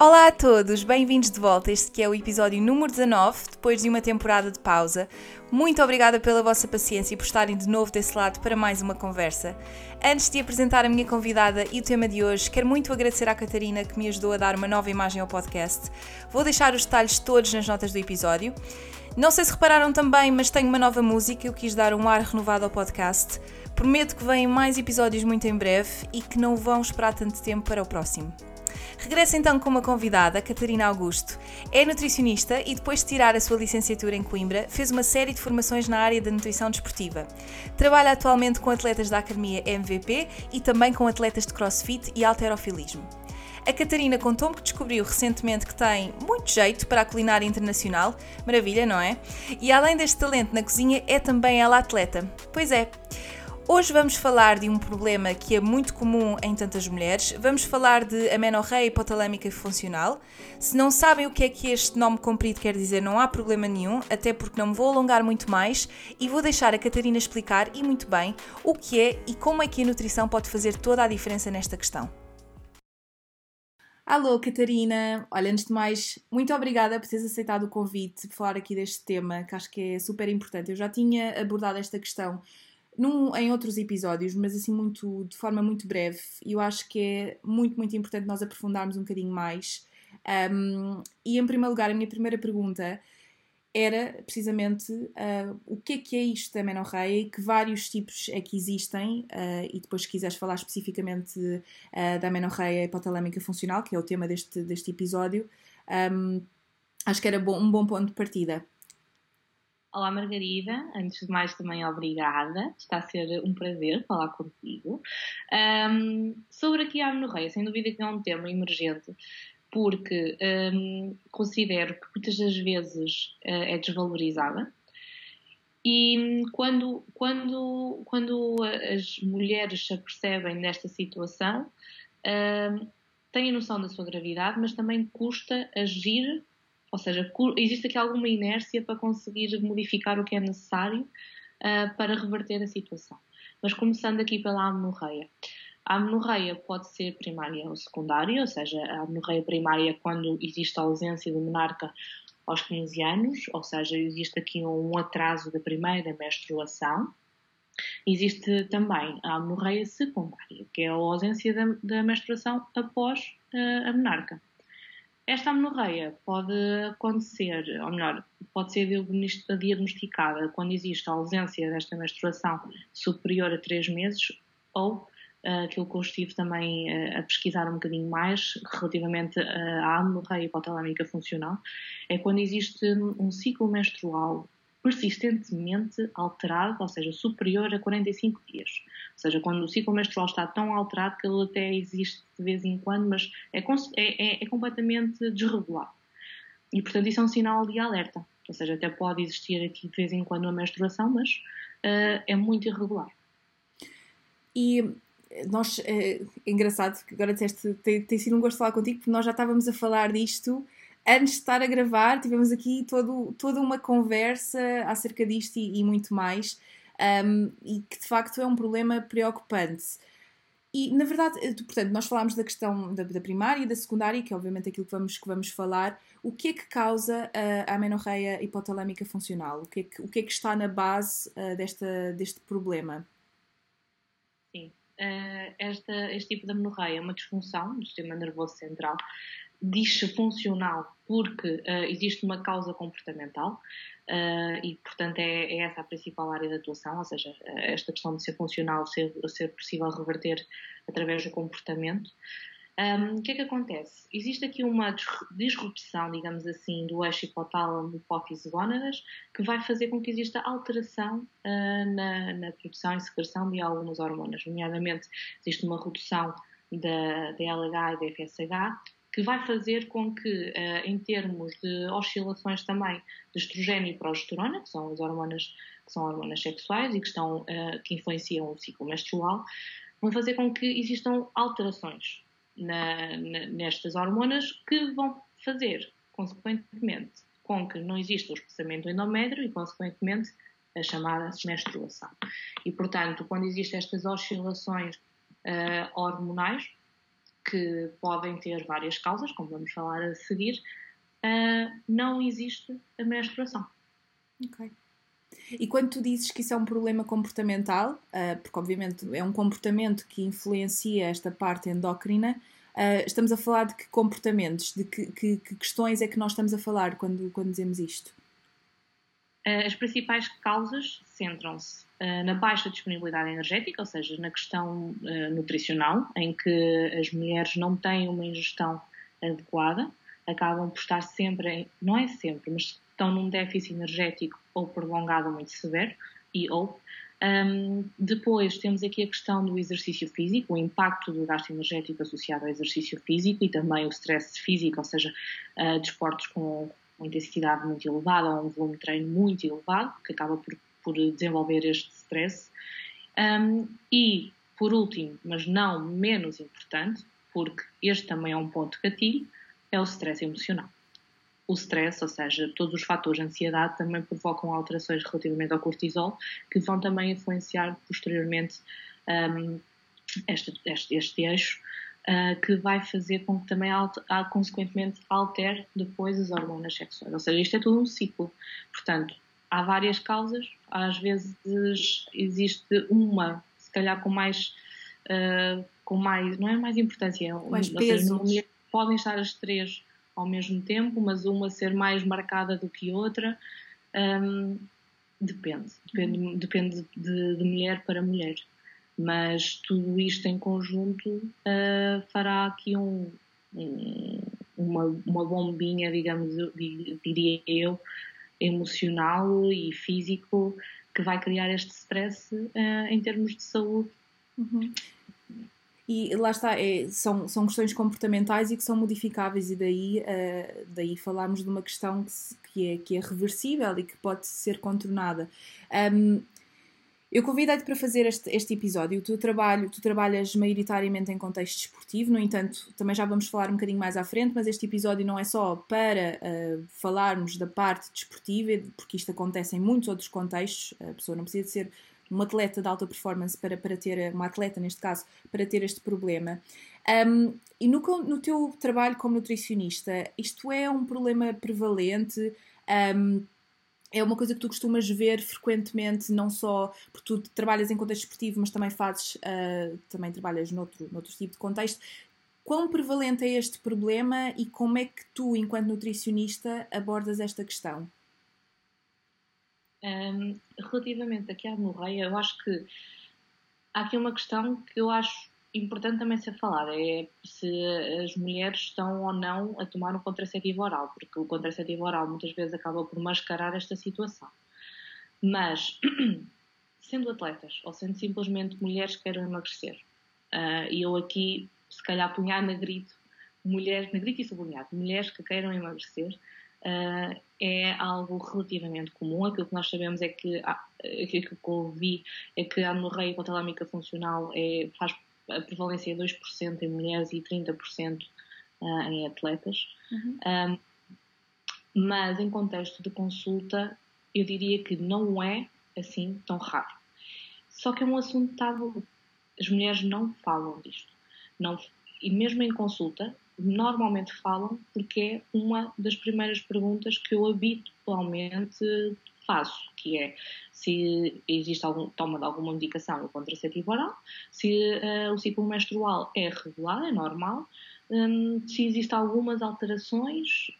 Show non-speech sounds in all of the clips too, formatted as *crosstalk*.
Olá a todos, bem-vindos de volta. Este que é o episódio número 19, depois de uma temporada de pausa. Muito obrigada pela vossa paciência e por estarem de novo desse lado para mais uma conversa. Antes de apresentar a minha convidada e o tema de hoje, quero muito agradecer à Catarina que me ajudou a dar uma nova imagem ao podcast. Vou deixar os detalhes todos nas notas do episódio. Não sei se repararam também, mas tenho uma nova música, eu quis dar um ar renovado ao podcast. Prometo que vêm mais episódios muito em breve e que não vão esperar tanto tempo para o próximo. Regressa então com uma convidada, Catarina Augusto. É nutricionista e depois de tirar a sua licenciatura em Coimbra, fez uma série de formações na área da nutrição desportiva. Trabalha atualmente com atletas da Academia MVP e também com atletas de crossfit e alterofilismo. A Catarina contou-me que descobriu recentemente que tem muito jeito para a culinária internacional, maravilha, não é? E além deste talento na cozinha, é também ela atleta. Pois é. Hoje vamos falar de um problema que é muito comum em tantas mulheres. Vamos falar de amenorreia hipotalâmica funcional. Se não sabem o que é que este nome comprido quer dizer, não há problema nenhum, até porque não me vou alongar muito mais e vou deixar a Catarina explicar, e muito bem, o que é e como é que a nutrição pode fazer toda a diferença nesta questão. Alô, Catarina! Olha, antes de mais, muito obrigada por teres aceitado o convite de falar aqui deste tema, que acho que é super importante. Eu já tinha abordado esta questão num, em outros episódios, mas assim muito de forma muito breve. Eu acho que é muito, muito importante nós aprofundarmos um bocadinho mais. Um, e em primeiro lugar, a minha primeira pergunta era precisamente uh, o que é que é isto da menorreia e que vários tipos é que existem, uh, e depois se quiseres falar especificamente uh, da menorreia hipotalâmica funcional, que é o tema deste, deste episódio, um, acho que era bom, um bom ponto de partida. Olá Margarida, antes de mais também obrigada, está a ser um prazer falar contigo. Um, sobre aqui a amenorreia, sem dúvida que é um tema emergente, porque um, considero que muitas das vezes uh, é desvalorizada. E quando, quando, quando as mulheres se apercebem desta situação, uh, têm noção da sua gravidade, mas também custa agir ou seja, existe aqui alguma inércia para conseguir modificar o que é necessário uh, para reverter a situação. Mas começando aqui pela amenorreia. A amenorreia pode ser primária ou secundária, ou seja, a amenorreia primária é quando existe a ausência do menarca aos 15 anos, ou seja, existe aqui um atraso da primeira menstruação. Existe também a amenorreia secundária, que é a ausência da, da menstruação após uh, a menarca. Esta amenorreia pode acontecer, ou melhor, pode ser diagnosticada quando existe a ausência desta menstruação superior a 3 meses ou uh, aquilo que eu estive também uh, a pesquisar um bocadinho mais relativamente uh, à amenorreia hipotalâmica funcional, é quando existe um ciclo menstrual persistentemente alterado, ou seja, superior a 45 dias. Ou seja, quando o ciclo menstrual está tão alterado que ele até existe de vez em quando, mas é, é, é completamente desregulado. E, portanto, isso é um sinal de alerta. Ou seja, até pode existir aqui de vez em quando uma menstruação, mas uh, é muito irregular. E nós, é, é engraçado que agora disseste, tem, tem sido um gosto falar contigo, porque nós já estávamos a falar disto antes de estar a gravar, tivemos aqui todo, toda uma conversa acerca disto e, e muito mais, um, e que de facto é um problema preocupante. E, na verdade, eh, portanto, nós falámos da questão da, da, primária e da secundária, que é obviamente aquilo que vamos, que vamos falar. O que é que causa a, a amenorreia hipotalâmica funcional? O que é que, o que, é que está na base uh, desta, deste problema? Sim, uh, esta, este tipo de amenorreia é uma disfunção do sistema nervoso central disfuncional porque uh, existe uma causa comportamental uh, e, portanto, é, é, essa a principal área de atuação, ou seja, esta questão de ser funcional, ser, ser possível reverter através do comportamento. Um, o que é que acontece? Existe aqui uma disrupção, digamos assim, do eixo hipotálamo, hipófise gónadas, que vai fazer com que exista alteração uh, na, na, produção e secreção de algumas hormonas, nomeadamente existe uma redução da, da LH e da FSH, que vai fazer com que, uh, em termos de oscilações também de estrogênio e progesterona, que são as hormonas que são hormonas sexuais e que, estão, uh, que influenciam o ciclo menstrual, vão fazer com que existam alterações na, nestas hormonas que vão fazer, consequentemente, com que não exista o espaçamento do endométrio e, consequentemente, a chamada menstruação. E, portanto, quando existem estas oscilações uh, hormonais, que podem ter várias causas, como vamos falar a seguir, uh, não existe a menstruação. Ok. E quando tu dizes que isso é um problema comportamental, uh, porque obviamente é um comportamento que influencia esta parte endócrina, uh, estamos a falar de que comportamentos, de que, que, que, questões é que nós estamos a falar quando, quando dizemos isto? Uh, as principais causas centram-se na baixa disponibilidade energética, ou seja, na questão nutricional, em que as mulheres não têm uma ingestão adequada, acabam por estar sempre, em, não é sempre, mas estão num déficit energético ou prolongado ou muito severo, e ou. Um, depois temos aqui a questão do exercício físico, o impacto do gasto energético associado ao exercício físico e também o stress físico, ou seja, uh, desportos com uma intensidade muito elevada ou um volume de treino muito elevado, que acaba por, por desenvolver este stress. Um, e, por último, mas não menos importante, porque este também é um ponto gatilho, é o stress emocional o stress, ou seja, todos os fatores de ansiedade também provocam alterações relativamente ao cortisol, que vão também influenciar posteriormente um, este, este, este, eixo, uh, que vai fazer com que também, consequentemente, altere depois as hormonas sexuais. Ou seja, isto é todo um ciclo. Portanto, há várias causas, às vezes existe uma, se calhar com mais. Uh, com mais, não é mais importância, mais peso. podem estar as três ao mesmo tempo, mas uma ser mais marcada do que outra. Um, depende, depende, depende de, de, mulher para mulher. Mas tudo isto em conjunto uh, fará aqui um, um, uma, uma bombinha, digamos, diria eu, emocional e físico que vai criar este stress uh, em termos de saúde. Uhum. E lá está, é, são, são questões comportamentais e que são modificáveis, e daí, uh, daí falarmos de uma questão que, que, é, que é reversível e que pode ser contornada. Um, eu convidei-te para fazer este, este episódio. Tu, trabalho, tu trabalhas maioritariamente em contexto esportivo, no entanto, também já vamos falar um bocadinho mais à frente, mas este episódio não é só para uh, falarmos da parte desportiva, porque isto acontece em muitos outros contextos. A pessoa não precisa de ser um atleta de alta performance para, para ter, uma atleta neste caso, para ter este problema. Um, e no, no teu trabalho como nutricionista, isto é um problema prevalente? Um, é uma coisa que tu costumas ver frequentemente, não só porque tu trabalhas em contexto esportivo, mas também fazes, uh, também trabalhas noutro, noutro tipo de contexto. Quão prevalente é este problema e como é que tu, enquanto nutricionista, abordas esta questão? Um, relativamente aqui à hemorreia, eu acho que há aqui uma questão que eu acho importante também ser falada, é se as mulheres estão ou não a tomar um contraceptivo oral, porque o contraceptivo oral muitas vezes acaba por mascarar esta situação. Mas, *clears throat* sendo atletas ou sendo simplesmente mulheres que queiram emagrecer, uh, e eu aqui, se calhar, punhar na grito, mulheres, na grito e sublinhado, mulheres que queiram emagrecer, uh, é algo relativamente comum. Aquilo que nós sabemos é que, aquilo que eu ouvi é que a anorreia hipotalâmica funcional é, faz a prevalência é 2% em mulheres e 30% uh, ah, em atletas. Uhum. Um, mas em contexto de consulta, eu diria que não é assim tão raro. Só que é um assunto tabu. As mulheres não falam disto. Não, e mesmo em consulta, normalmente falam porque é uma das primeiras perguntas que eu habitualmente faço, que é se existe algum, toma de alguma medicação ou contraceptivo oral, se uh, o ciclo menstrual é regular, é normal, um, se existem algumas alterações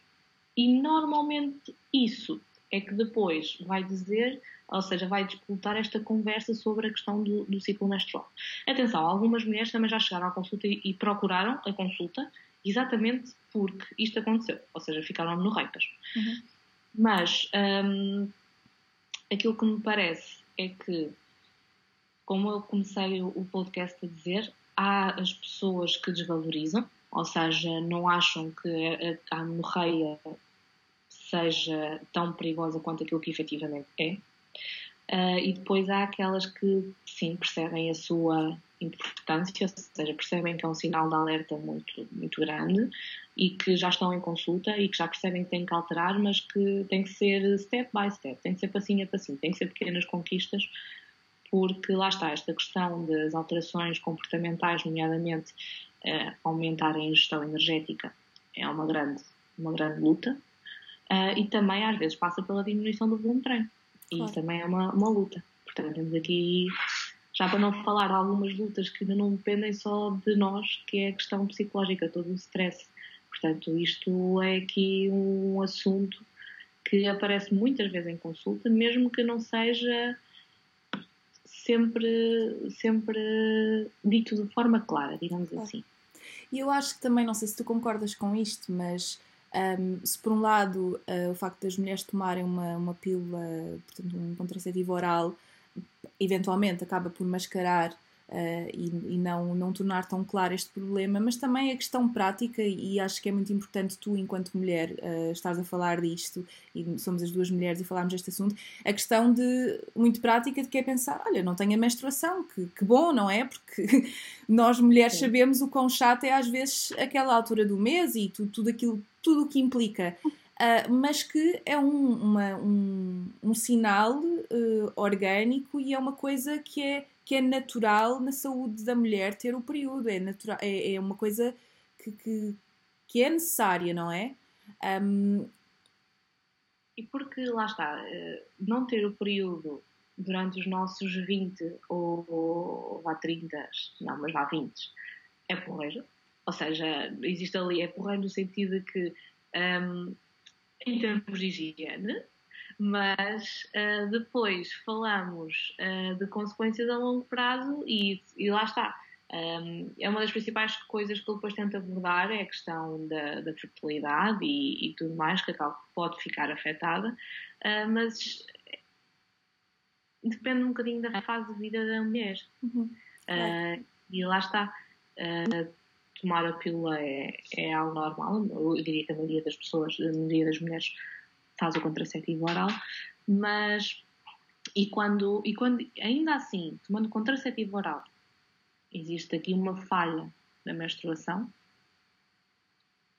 e normalmente isso é que depois vai dizer, ou seja, vai disputar esta conversa sobre a questão do, do ciclo menstrual. Atenção, algumas mulheres também já chegaram à consulta e, e procuraram a consulta exatamente porque isto aconteceu, ou seja, ficaram amenorreicas. Uhum. Mas hum, aquilo que me parece é que, como eu comecei o podcast a dizer, há as pessoas que desvalorizam, ou seja, não acham que a amenorreia seja tão perigosa quanto aquilo que efetivamente é. Uh, e depois há aquelas que, sim, percebem a sua importância, ou seja, percebem que é um sinal de alerta muito, muito grande e que já estão em consulta e que já percebem que têm que alterar, mas que tem que ser step by step, tem que ser passinho a passinho, tem que ser pequenas conquistas, porque lá está esta questão das alterações comportamentais, nomeadamente uh, aumentar a ingestão energética, é uma grande, uma grande luta. Uh, e também às vezes passa pela diminuição do volume de treino. E claro. isso também é uma, uma luta. Portanto, temos aqui, já para não falar, algumas lutas que ainda não dependem só de nós, que é a questão psicológica, todo o stress. Portanto, isto é aqui um assunto que aparece muitas vezes em consulta, mesmo que não seja sempre, sempre dito de forma clara, digamos assim. E eu acho que também, não sei se tu concordas com isto, mas um, se por um lado uh, o facto das mulheres tomarem uma, uma pílula, portanto um contraceptivo oral, eventualmente acaba por mascarar uh, e, e, não, não tornar tão claro este problema, mas também a questão prática, e acho que é muito importante tu, enquanto mulher, uh, estás a falar disto, e somos as duas mulheres e falarmos deste assunto, a questão de muito prática de que é pensar, olha, não tenho a menstruação, que, que bom, não é? Porque *laughs* nós mulheres Sim. sabemos o quão chato é às vezes aquela altura do mês e tu, tudo aquilo, tudo o que implica. Uh, mas que é um, uma, um, um sinal uh, orgânico e é uma coisa que é que é natural na saúde da mulher ter o período, é, natural, é, é uma coisa que, que, que, é necessária, não é? Um... E porque, lá está, eh, não ter o período durante os nossos 20 ou, ou vá 30, não, mas vá 20, é porreiro. Ou seja, existe ali, é porreiro no sentido de que, um, em termos de higiene, mas uh, depois falamos uh, de consequências a longo prazo e, e lá está. Um, é uma das principais coisas que ele depois tenta abordar é a questão da, da fertilidade e, e, tudo mais, que pode ficar afetada, uh, mas depende um bocadinho da fase de vida da mulher. Uhum. e lá está. tomar a pílula é, é algo normal, eu diria que a maioria das pessoas, a maioria das mulheres faz o contraceptivo oral, mas e quando, e quando ainda assim, tomando contraceptivo oral, existe aqui uma falha na menstruação,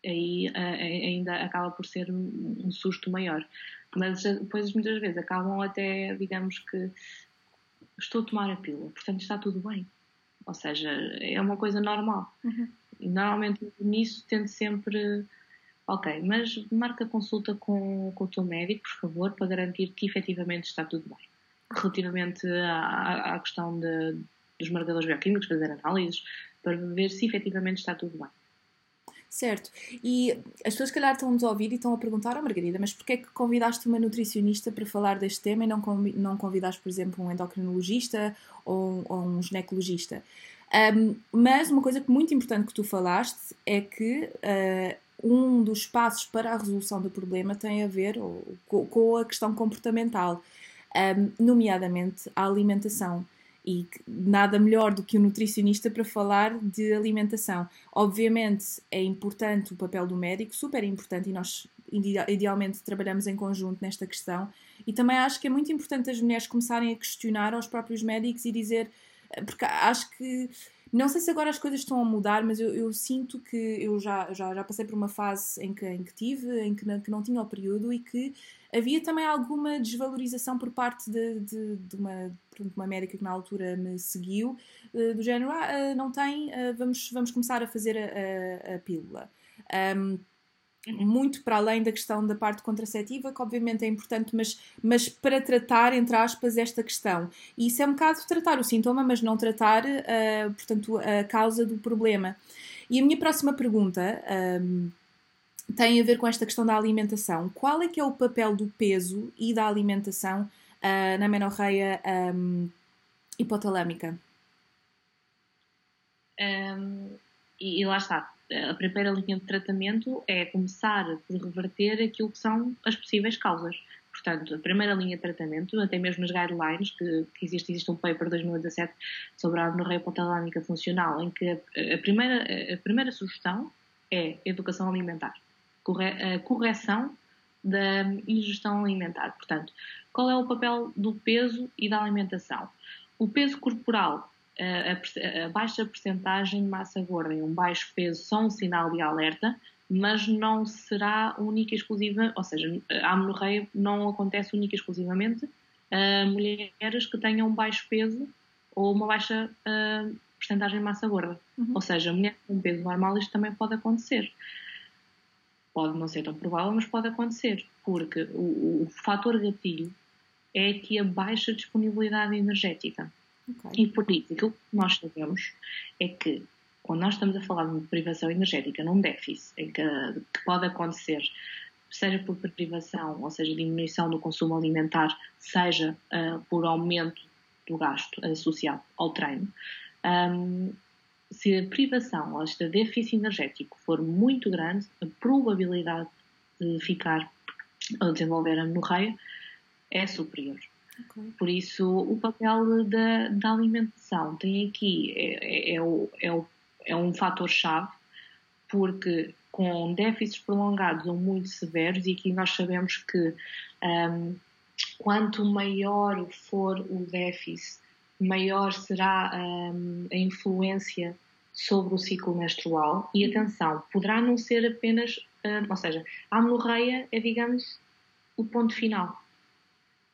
aí ainda acaba por ser um, susto maior. Mas depois muitas vezes acabam até, digamos que estou a tomar a pílula, portanto está tudo bem. Ou seja, é uma coisa normal. Uhum. Normalmente nisso tento sempre Ok, mas marca consulta com, com o teu médico, por favor, para garantir que efetivamente está tudo bem. Relativamente à, à questão de, dos marcadores bioquímicos, fazer análises, para ver se efetivamente está tudo bem. Certo. E as pessoas, calhar, estão-nos a ouvir e estão a perguntar, oh, Margarida, mas porquê é que convidaste uma nutricionista para falar deste tema e não, não convidaste, por exemplo, um endocrinologista ou, ou um ginecologista? Um, mas uma coisa muito importante que tu falaste é que uh, um dos passos para a resolução do problema tem a ver com, a questão comportamental, nomeadamente a alimentação. E nada melhor do que um nutricionista para falar de alimentação. Obviamente é importante o papel do médico, super importante, e nós idealmente trabalhamos em conjunto nesta questão. E também acho que é muito importante as mulheres começarem a questionar aos próprios médicos e dizer, porque acho que não sei se agora as coisas estão a mudar, mas eu, eu sinto que eu já, já, já passei por uma fase em que, em que tive, em que não, que não tinha o período e que havia também alguma desvalorização por parte de, de, de uma, de uma médica que na altura me seguiu, eh, do género, ah, eh, não tem, eh, vamos, vamos começar a fazer a, a, a pílula. Um, muito para além da questão da parte contraceptiva, que obviamente é importante, mas, mas para tratar, entre aspas, esta questão. E isso é um bocado tratar o sintoma, mas não tratar, uh, portanto, a causa do problema. E a minha próxima pergunta um, tem a ver com esta questão da alimentação. Qual é que é o papel do peso e da alimentação uh, na menorreia um, hipotalâmica? Um, e, e, lá está. A primeira linha de tratamento é começar por reverter aquilo que são as possíveis causas. Portanto, a primeira linha de tratamento, até mesmo nas guidelines, que, que existe, existe um paper de 2017 sobre a amenorreia hipotalâmica funcional, em que a, a, primeira, a primeira sugestão é educação alimentar, corre, a correção da ingestão alimentar. Portanto, qual é o papel do peso e da alimentação? O peso corporal a, a, baixa percentagem de massa gorda e um baixo peso são um sinal de alerta, mas não será única e exclusiva, ou seja, a amenorreia não acontece única e exclusivamente a mulheres que tenham um baixo peso ou uma baixa uh, percentagem de massa gorda. Uhum. Ou seja, mulher com peso normal isto também pode acontecer. Pode não ser tão provável, mas pode acontecer, porque o, o fator gatilho é aqui a baixa disponibilidade energética. Okay. E por isso, aquilo que nós sabemos é que quando nós estamos a falar de privação energética num déficit, em que, que pode acontecer, seja por privação, ou seja, diminuição do consumo alimentar, seja uh, por aumento do gasto associado ao treino, um, se a privação ou este déficit energético for muito grande, a probabilidade de ficar ou desenvolver a menorreia é superior. Okay. Por isso, o papel da, da alimentação tem aqui é, é, é, o, é, o, é um fator-chave, porque com déficits prolongados ou muito severos, e aqui nós sabemos que um, quanto maior for o déficit, maior será um, a influência sobre o ciclo menstrual. E atenção, poderá não ser apenas, um, ou seja, a amenorreia é, digamos, o ponto final.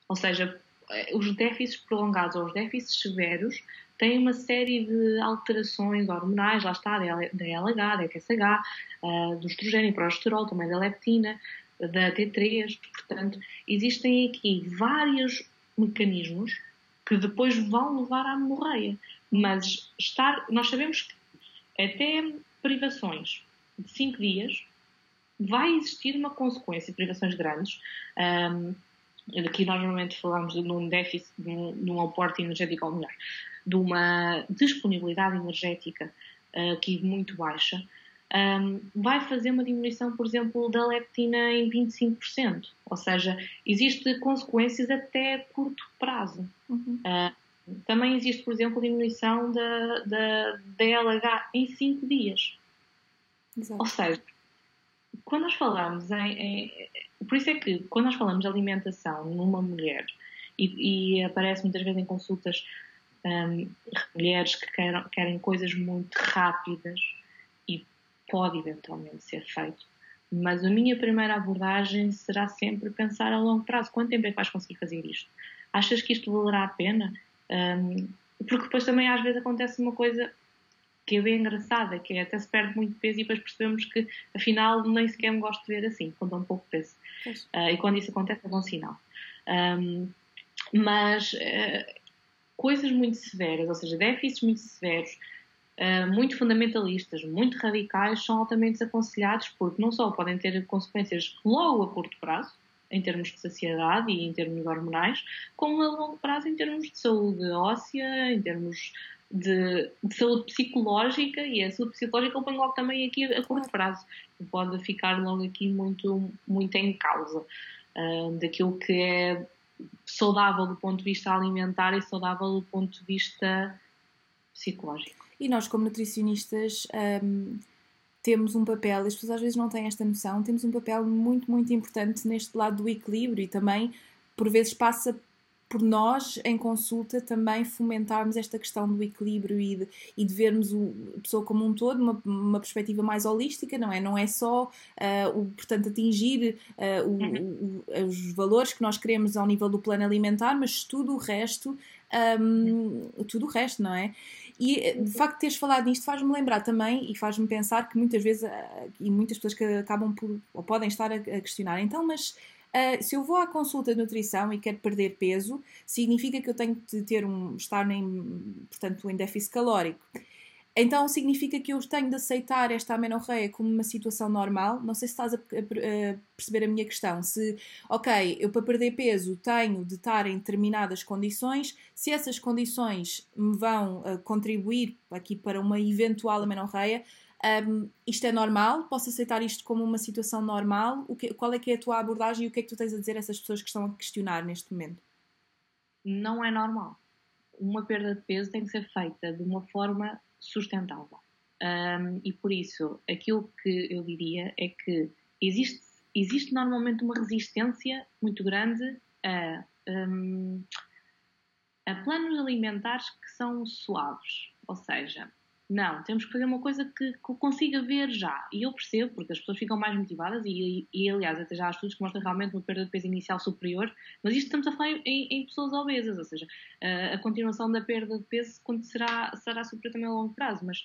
Ou seja, os déficits prolongados ou os déficits severos têm uma série de alterações hormonais, lá está, da LH, da FSH, uh, do estrogênio, progesterol, também da leptina, da T3. Portanto, existem aqui vários mecanismos que depois vão levar à hemorreia. Mas estar, nós sabemos que até privações de 5 dias vai existir uma consequência, privações grandes. Um, Aqui nós normalmente falamos de um déficit, de um, de um aporte energético, ou melhor, de uma disponibilidade energética uh, aqui muito baixa, um, vai fazer uma diminuição, por exemplo, da leptina em 25%. Ou seja, existem consequências até curto prazo. Uhum. Uh, também existe, por exemplo, diminuição da, da, da LH em 5 dias. Exato. Ou seja, quando nós falamos em, em, Por isso é que, quando nós falamos de alimentação numa mulher, e, e aparece muitas vezes em consultas um, mulheres que querem, querem coisas muito rápidas, e pode eventualmente ser feito, mas a minha primeira abordagem será sempre pensar a longo prazo: quanto tempo é que vais conseguir fazer isto? Achas que isto valerá a pena? Um, porque depois também às vezes acontece uma coisa que é bem engraçada, que é até se perde muito peso e depois percebemos que afinal nem sequer me gosto de ver assim, quando dá um pouco peso. Uh, e quando isso acontece é bom sinal. Um, mas uh, coisas muito severas, ou seja, déficits muito severos, uh, muito fundamentalistas, muito radicais, são altamente desaconselhados porque não só podem ter consequências logo a curto prazo, em termos de saciedade e em termos hormonais, como a longo prazo em termos de saúde óssea, em termos de, de, saúde psicológica e a saúde psicológica eu ponho logo também aqui a curto prazo. Pode ficar logo aqui muito, muito em causa uh, daquilo que é saudável do ponto de vista alimentar e saudável do ponto de vista psicológico. E nós, como nutricionistas, um, temos um papel, as pessoas às vezes não têm esta noção, temos um papel muito, muito importante neste lado do equilíbrio e também, por vezes, passa por nós, em consulta, também fomentarmos esta questão do equilíbrio e de, e de vermos o, a pessoa como um todo, uma, uma perspectiva mais holística, não é? Não é só, uh, o, portanto, atingir uh, o, uhum. o, os valores que nós queremos ao nível do plano alimentar, mas tudo o resto, um, tudo o resto, não é? E eh, de facto teres falado nisto faz-me lembrar também e faz-me pensar que muitas vezes, e muitas pessoas que acabam por, ou podem estar a questionar, então, mas Uh, se eu vou à consulta de nutrição e quero perder peso, significa que eu tenho de ter um, estar em, portanto, em déficit calórico. Então significa que eu tenho de aceitar esta amenorreia como uma situação normal? Não sei se estás a, perceber a minha questão. Se, ok, eu para perder peso tenho de estar em determinadas condições, se essas condições me vão uh, contribuir aqui para uma eventual amenorreia, um, isto é normal? Posso aceitar isto como uma situação normal? O que, qual é que é a tua abordagem e o que é que tu tens a dizer a essas pessoas que estão a questionar neste momento? Não é normal. Uma perda de peso tem que ser feita de uma forma sustentável. Um, e por isso, aquilo que eu diria é que existe, existe normalmente uma resistência muito grande a, um, a planos alimentares que são suaves. Ou seja, não, temos que fazer uma coisa que, que consiga ver já. E eu percebo, porque as pessoas ficam mais motivadas, e, e, aliás, até já há estudos que mostram realmente uma perda de peso inicial superior, mas isto estamos a falar em, em pessoas obesas, ou seja, a, continuação da perda de peso será, será superior também a longo prazo. Mas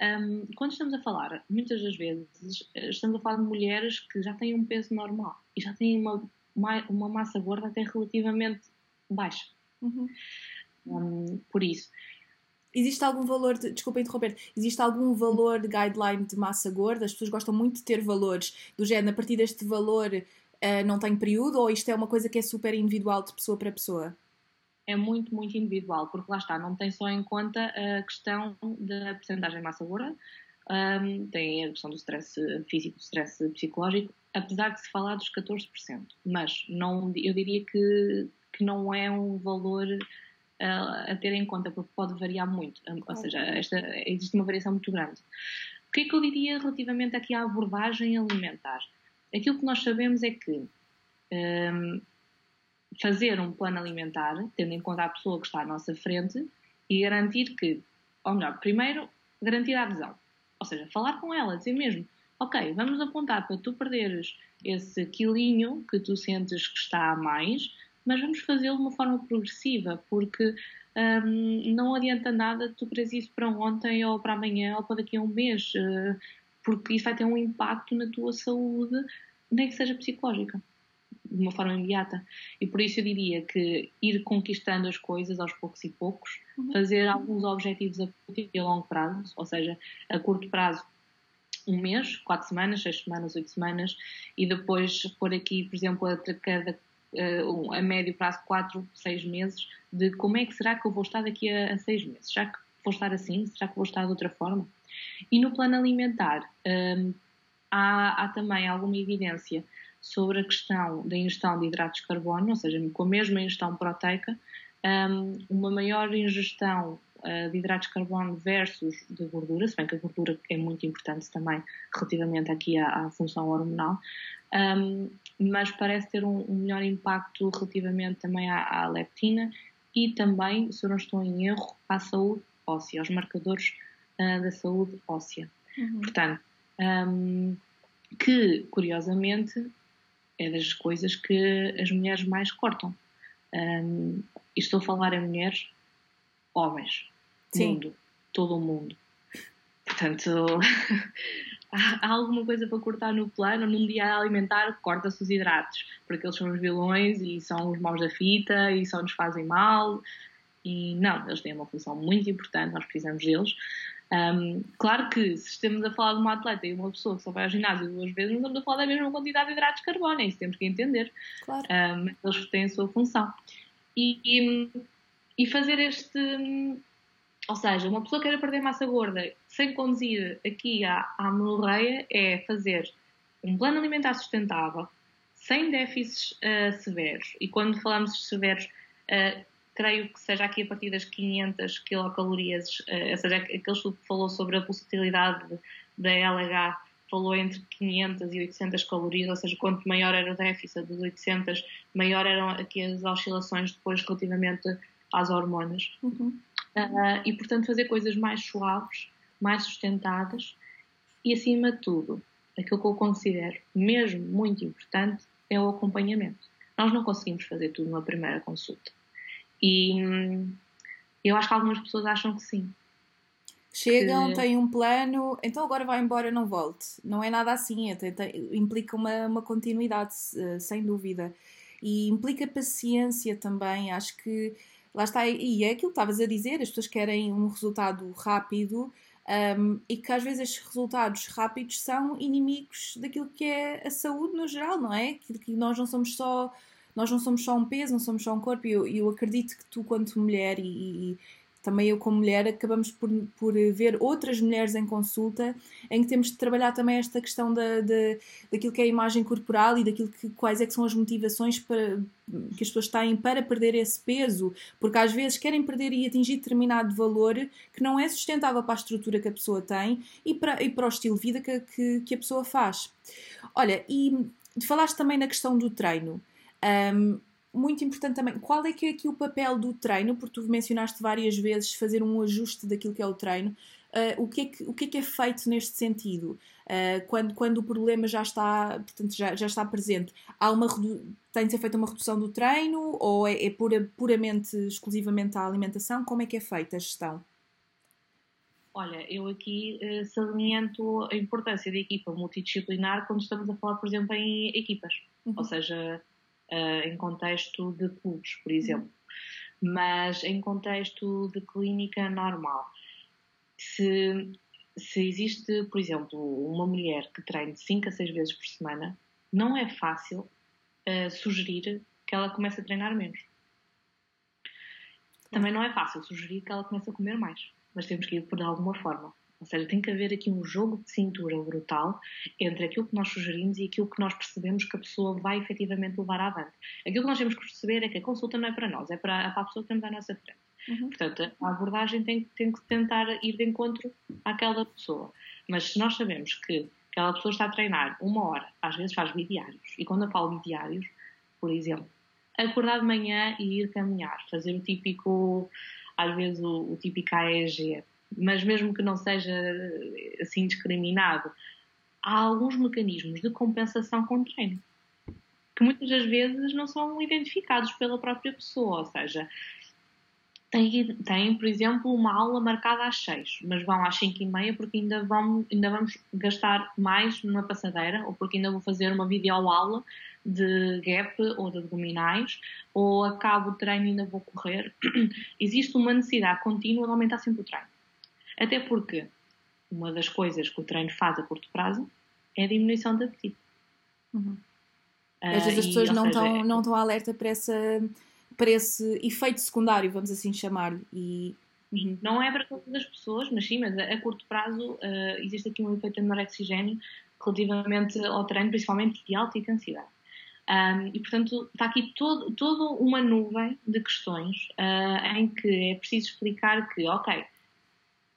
um, quando estamos a falar, muitas das vezes, estamos a falar de mulheres que já têm um peso normal e já têm uma, uma, uma massa gorda até relativamente baixa. Uhum. Um, por isso Existe algum valor, de, desculpa interromper, existe algum valor de guideline de massa gorda? As pessoas gostam muito de ter valores do género, a partir deste valor uh, não tem período ou isto é uma coisa que é super individual de pessoa para pessoa? É muito, muito individual, porque lá está, não tem só em conta a questão da porcentagem de massa gorda, um, tem a questão do stress físico, do stress psicológico, apesar de se falar dos 14%, mas não, eu diria que, que não é um valor a, ter em conta, porque pode variar muito. Ou seja, esta, existe uma variação muito grande. O que é que eu diria relativamente aqui à abordagem alimentar? Aquilo que nós sabemos é que um, fazer um plano alimentar, tendo em conta a pessoa que está à nossa frente, e garantir que, ou melhor, primeiro, garantir a adesão. Ou seja, falar com ela, dizer mesmo, ok, vamos apontar para tu perderes esse quilinho que tu sentes que está a mais, mas vamos fazê-lo de uma forma progressiva, porque um, não adianta nada tu queres isso para ontem ou para amanhã ou para daqui a um mês, uh, porque isso vai ter um impacto na tua saúde, nem que seja psicológica, de uma forma imediata. E por isso eu diria que ir conquistando as coisas aos poucos e poucos, uhum. fazer alguns objetivos a curto e a longo prazo, ou seja, a curto prazo um mês, quatro semanas, seis semanas, oito semanas, e depois pôr aqui, por exemplo, a cada uh, a médio prazo, 4, 6 meses, de como é que será que eu vou estar daqui a, a 6 meses? Será que vou estar assim? Será que vou estar de outra forma? E no plano alimentar, um, ehm, há, há também alguma evidência sobre a questão da ingestão de hidratos de carbono, ou seja, com a mesma ingestão proteica, um, ehm, uma maior ingestão uh, de hidratos de carbono versus de gordura, se bem que a gordura é muito importante também relativamente aqui à, à função hormonal, um, mas parece ter um, um, melhor impacto relativamente também à, à, leptina e também, se eu não estou em erro, à saúde óssea, aos marcadores uh, da saúde óssea. Uhum. Portanto, um, que curiosamente é das coisas que as mulheres mais cortam. Um, e estou a falar em mulheres, homens, Sim. mundo, todo o mundo. Portanto, *laughs* há, alguma coisa para cortar no plano, num dia alimentar, corta-se os hidratos, porque eles são os vilões e são os maus da fita e só nos fazem mal. E não, eles têm uma função muito importante, nós precisamos deles. Um, claro que se estamos a falar de uma atleta e uma pessoa que só vai ao ginásio duas vezes, não estamos a falar da mesma quantidade de hidratos de carbono, é isso temos que entender. Claro. Um, eles têm a sua função. E, e, e fazer este ou seja, uma pessoa que queira perder massa gorda sem conduzir aqui à, à menorreia é fazer um plano alimentar sustentável, sem déficits uh, severos. E quando falamos de severos, uh, creio que seja aqui a partir das 500 quilocalorias, uh, ou seja, aquele estudo que falou sobre a pulsatilidade da LH falou entre 500 e 800 calorias, ou seja, quanto maior era o déficit dos 800, maior eram aqui as oscilações depois relativamente às hormonas. Uhum. Uh, e, portanto, fazer coisas mais suaves, mais sustentadas e, acima de tudo, aquilo que eu considero mesmo muito importante é o acompanhamento. Nós não conseguimos fazer tudo numa primeira consulta. E hum, eu acho que algumas pessoas acham que sim. Chegam, que... têm um plano, então agora vai embora, não volte. Não é nada assim, até, implica uma, uma continuidade, sem dúvida. E implica paciência também. Acho que lá está, e é aquilo que estavas a dizer, as pessoas querem um resultado rápido, Um, e que às vezes estes resultados rápidos são inimigos daquilo que é a saúde no geral, não é? Que, nós não somos só nós não somos só um peso, não somos só um corpo. E eu, eu acredito que tu, quanto mulher e, e também eu como mulher, acabamos por, por ver outras mulheres em consulta em que temos de trabalhar também esta questão da, da, daquilo que é a imagem corporal e daquilo que quais é que são as motivações para, que as pessoas têm para perder esse peso, porque às vezes querem perder e atingir determinado valor que não é sustentável para a estrutura que a pessoa tem e para, e para o estilo de vida que, que, que a pessoa faz. Olha, e falaste também na questão do treino. Um, muito importante também, qual é que é aqui o papel do treino? Porque tu mencionaste várias vezes fazer um ajuste daquilo que é o treino. Uh, o, que é que, o que é que é feito neste sentido? Uh, quando, quando o problema já está, portanto, já, já está presente, há uma tem de ser feita uma redução do treino ou é, é pura, puramente, exclusivamente a alimentação? Como é que é feita a gestão? Olha, eu aqui uh, saliento a importância da equipa multidisciplinar quando estamos a falar, por exemplo, em equipas. Uhum. Ou seja, uh, em contexto de clubes, por exemplo. Mas em contexto de clínica normal, se, se existe, por exemplo, uma mulher que treine 5 a 6 vezes por semana, não é fácil uh, sugerir que ela comece a treinar menos. Também não é fácil sugerir que ela comece a comer mais, mas temos que ir por alguma forma. Ou seja, tem que haver aqui um jogo de cintura brutal entre aquilo que nós sugerimos e aquilo que nós percebemos que a pessoa vai efetivamente levar avante. Aquilo que nós temos que perceber é que a consulta não é para nós, é para, para a pessoa que temos à nossa frente. Uhum. Portanto, a abordagem tem, tem que tentar ir de encontro àquela pessoa. Mas se nós sabemos que aquela pessoa está a treinar uma hora, às vezes faz bidiários, e quando eu falo bidiários, por exemplo, acordar de manhã e ir caminhar, fazer o típico, às vezes o, o típico AEG, mas mesmo que não seja assim discriminado, há alguns mecanismos de compensação com treino que muitas das vezes não são identificados pela própria pessoa, ou seja, têm por exemplo, uma aula marcada às 6, mas vão às 5 e meia porque ainda, vão, ainda vamos gastar mais numa passadeira ou porque ainda vou fazer uma videoaula de gap ou de abdominais ou acabo o treino e ainda vou correr. *clears throat* Existe uma necessidade contínua de aumentar sempre o treino. Até porque uma das coisas que o treino faz a curto prazo é a diminuição de apetite. Uhum. Uh, Às vezes as pessoas não, seja, estão, é... não estão alerta para, essa, para esse efeito secundário, vamos assim chamar-lhe. E... Uhum. Não é para todas as pessoas, mas sim, mas a, a curto prazo uh, existe aqui um efeito anorexigênio relativamente ao treino, principalmente de alta intensidade. Um, e, portanto, está aqui todo, toda uma nuvem de questões uh, em que é preciso explicar que, ok,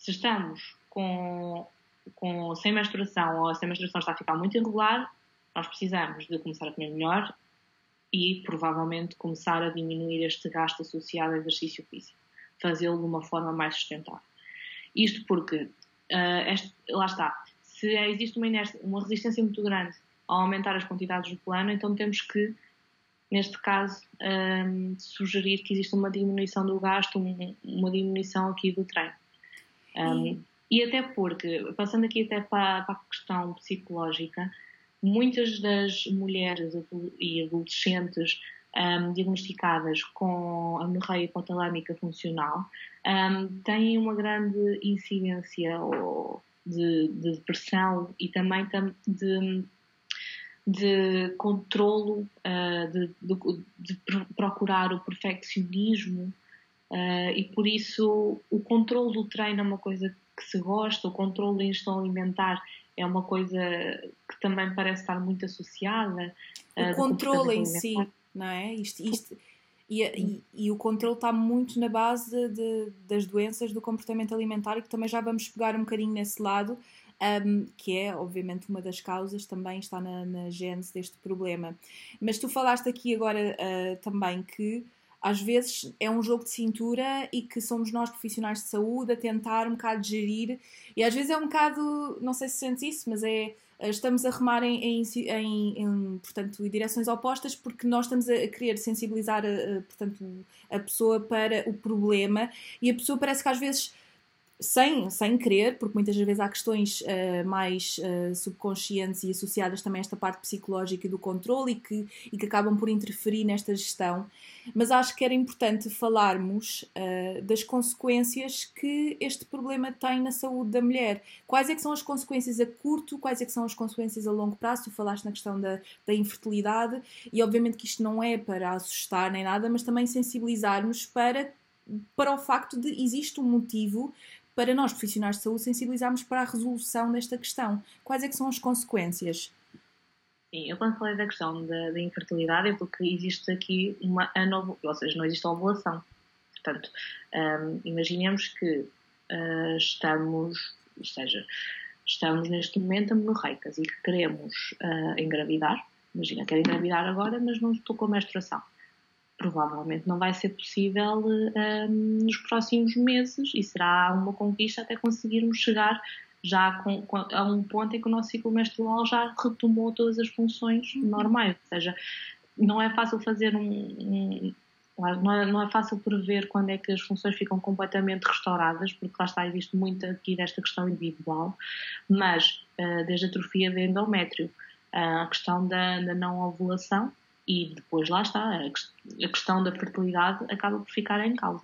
se estamos com, com, sem menstruação ou se a menstruação está a ficar muito irregular, nós precisamos de começar a comer melhor e provavelmente começar a diminuir este gasto associado ao exercício físico, fazê-lo de uma forma mais sustentável. Isto porque, uh, este, lá está, se existe uma, inércia, uma resistência muito grande ao aumentar as quantidades do plano, então temos que, neste caso, um, ah, sugerir que exista uma diminuição do gasto, um, uma diminuição aqui do treino. Um, e até porque, passando aqui até para, para, a questão psicológica, muitas das mulheres e adolescentes um, diagnosticadas com amenorreia hipotalâmica funcional um, têm uma grande incidência de, de depressão e também de, de controlo, uh, de, de, de, procurar o perfeccionismo Uh, e por isso o controle do treino é uma coisa que se gosta, o controle da ingestão alimentar é uma coisa que também parece estar muito associada. Uh, o controle em si, não é? Isto, isto, e, e, e, o controle está muito na base de, das doenças do comportamento alimentar, e que também já vamos pegar um bocadinho nesse lado, um, que é, obviamente, uma das causas, também está na, na gênese deste problema. Mas tu falaste aqui agora uh, também que às vezes é um jogo de cintura e que somos nós profissionais de saúde a tentar um bocado gerir. E às vezes é um bocado, não sei se sentes isso, mas é estamos a remar em, em, em, em portanto, direções opostas porque nós estamos a querer sensibilizar a, a, portanto, a pessoa para o problema. E a pessoa parece que às vezes sem, sem querer, porque muitas vezes há questões uh, mais uh, subconscientes e associadas também a esta parte psicológica e do controle e que, e que acabam por interferir nesta gestão. Mas acho que era importante falarmos uh, das consequências que este problema tem na saúde da mulher. Quais é que são as consequências a curto, quais é que são as consequências a longo prazo? Tu falaste na questão da, da infertilidade e obviamente que isto não é para assustar nem nada, mas também sensibilizarmos para para o facto de existe um motivo para nós, profissionais de saúde, sensibilizarmos para a resolução desta questão. Quais é que são as consequências? Sim, eu quando falei da questão da, da infertilidade é porque existe aqui uma anovulação, ou seja, não existe ovulação. Portanto, um, imaginemos que uh, estamos, ou seja, estamos neste momento amenorreicas e que queremos uh, engravidar. Imagina, quero engravidar agora, mas não estou com a menstruação provavelmente não vai ser possível um, nos próximos meses e será uma conquista até conseguirmos chegar já com, com, a um ponto em que o nosso ciclo menstrual já retomou todas as funções uhum. normais. Ou seja, não é fácil fazer um, um não é, não é, fácil prever quando é que as funções ficam completamente restauradas, porque lá está, existe muito aqui desta questão individual, mas uh, desde a atrofia de endométrio, uh, a questão da, da não ovulação, e depois lá está, a questão da fertilidade acaba por ficar em causa.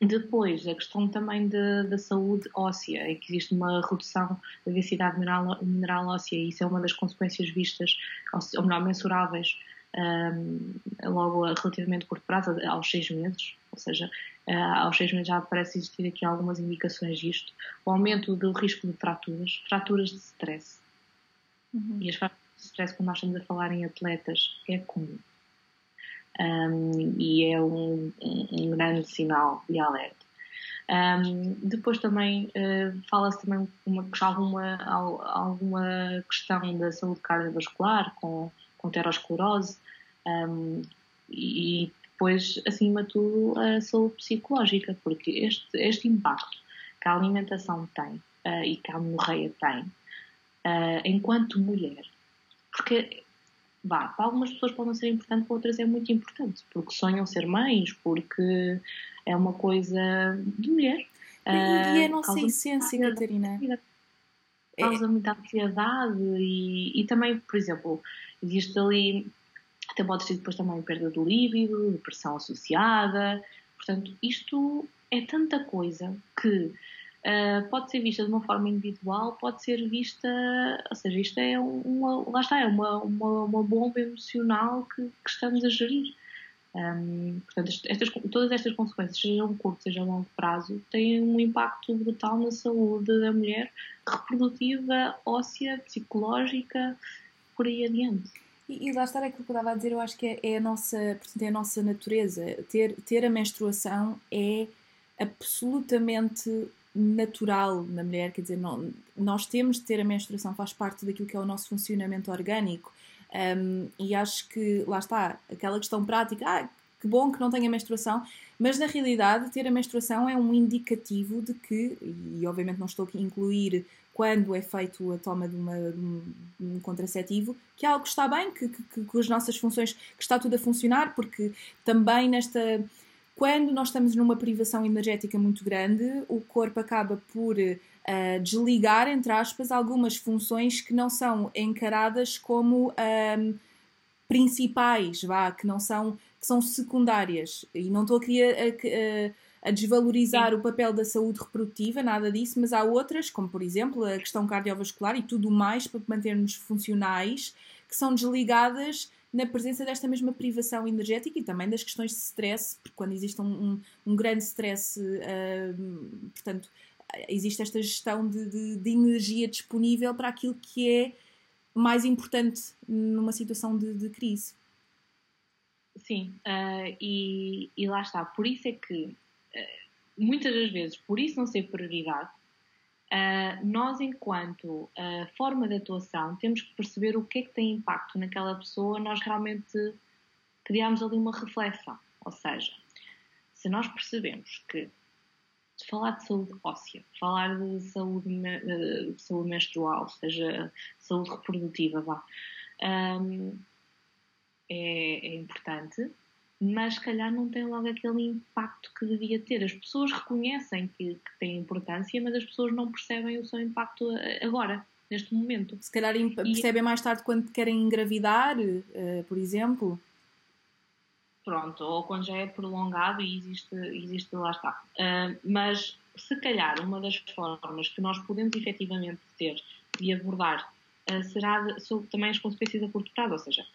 Depois, a questão também da saúde óssea, em que existe uma redução da densidade mineral, mineral óssea, e isso é uma das consequências vistas, ou melhor, mensuráveis, um, logo a relativamente curto prazo, aos seis meses, ou seja, uh, aos seis meses já parece existir aqui algumas indicações disto. O aumento do risco de fraturas, fraturas de stress. Uhum. E as fraturas stress, quando nós estamos a falar em atletas, é comum. Um, e é um, um, grande sinal de alerta. Um, depois também uh, fala-se também uma, alguma, alguma questão da saúde cardiovascular com, com terosclerose e depois, acima de tudo, a saúde psicológica, porque este, este impacto que a alimentação tem uh, e que a hemorreia tem, uh, enquanto mulher, porque, vá, para algumas pessoas pode não ser importante, para outras é muito importante, porque sonham ser mães, porque é uma coisa de mulher. E, uh, e é a nossa essência, Catarina. Causa é. muita ansiedade e, e também, por exemplo, existe ali, até pode ser depois também perda do líbido, depressão associada. Portanto, isto é tanta coisa que uh, pode ser vista de uma forma individual, pode ser vista, ou seja, isto é uma, lá está, é uma, uma, uma bomba emocional que, que estamos a gerir. Um, portanto, estas, todas estas consequências, seja a curto, seja a longo prazo, têm um impacto brutal na saúde da mulher, reprodutiva, óssea, psicológica, por aí adiante. E, e lá está aquilo que eu estava a dizer, eu acho que é, é, a, nossa, portanto, é a nossa natureza. Ter, ter a menstruação é absolutamente natural na mulher, quer dizer, não, nós temos de ter a menstruação, faz parte daquilo que é o nosso funcionamento orgânico. Um, e acho que, lá está, aquela questão prática, ah, que bom que não tenha menstruação, mas na realidade ter a menstruação é um indicativo de que, e obviamente não estou aqui a incluir quando é feito a toma de, uma, de um, contraceptivo, que algo está bem, que, que, que as nossas funções, que está tudo a funcionar, porque também nesta quando nós estamos numa privação energética muito grande, o corpo acaba por uh, desligar, entre aspas, algumas funções que não são encaradas como um, ehm, principais, vá, que não são, que são secundárias. E não estou aqui a, a, a desvalorizar Sim. o papel da saúde reprodutiva, nada disso, mas há outras, como por exemplo a questão cardiovascular e tudo mais para manter-nos funcionais, que são desligadas na presença desta mesma privação energética e também das questões de stress, porque quando existe um, um, um grande stress, uh, portanto, existe esta gestão de, de, de, energia disponível para aquilo que é mais importante numa situação de, de crise. Sim, uh, e, e, lá está. Por isso é que, uh, muitas das vezes, por isso não ser prioridade, Uh, nós, enquanto uh, forma de atuação, temos que perceber o que é que tem impacto naquela pessoa, nós realmente criamos ali uma reflexão. Ou seja, se nós percebemos que falar de saúde óssea, falar de saúde, de saúde menstrual, seja saúde reprodutiva, vá, um, é, é importante, mas se calhar não tem logo aquele impacto que devia ter. As pessoas reconhecem que, que tem importância, mas as pessoas não percebem o seu impacto agora, neste momento. Se calhar percebem e... mais tarde quando querem engravidar, uh, por exemplo. Pronto, ou quando já é prolongado e existe, existe lá está. Uh, mas se calhar uma das formas que nós podemos efetivamente ter de abordar uh, será de, sobre também as consequências a curto prazo, ou seja,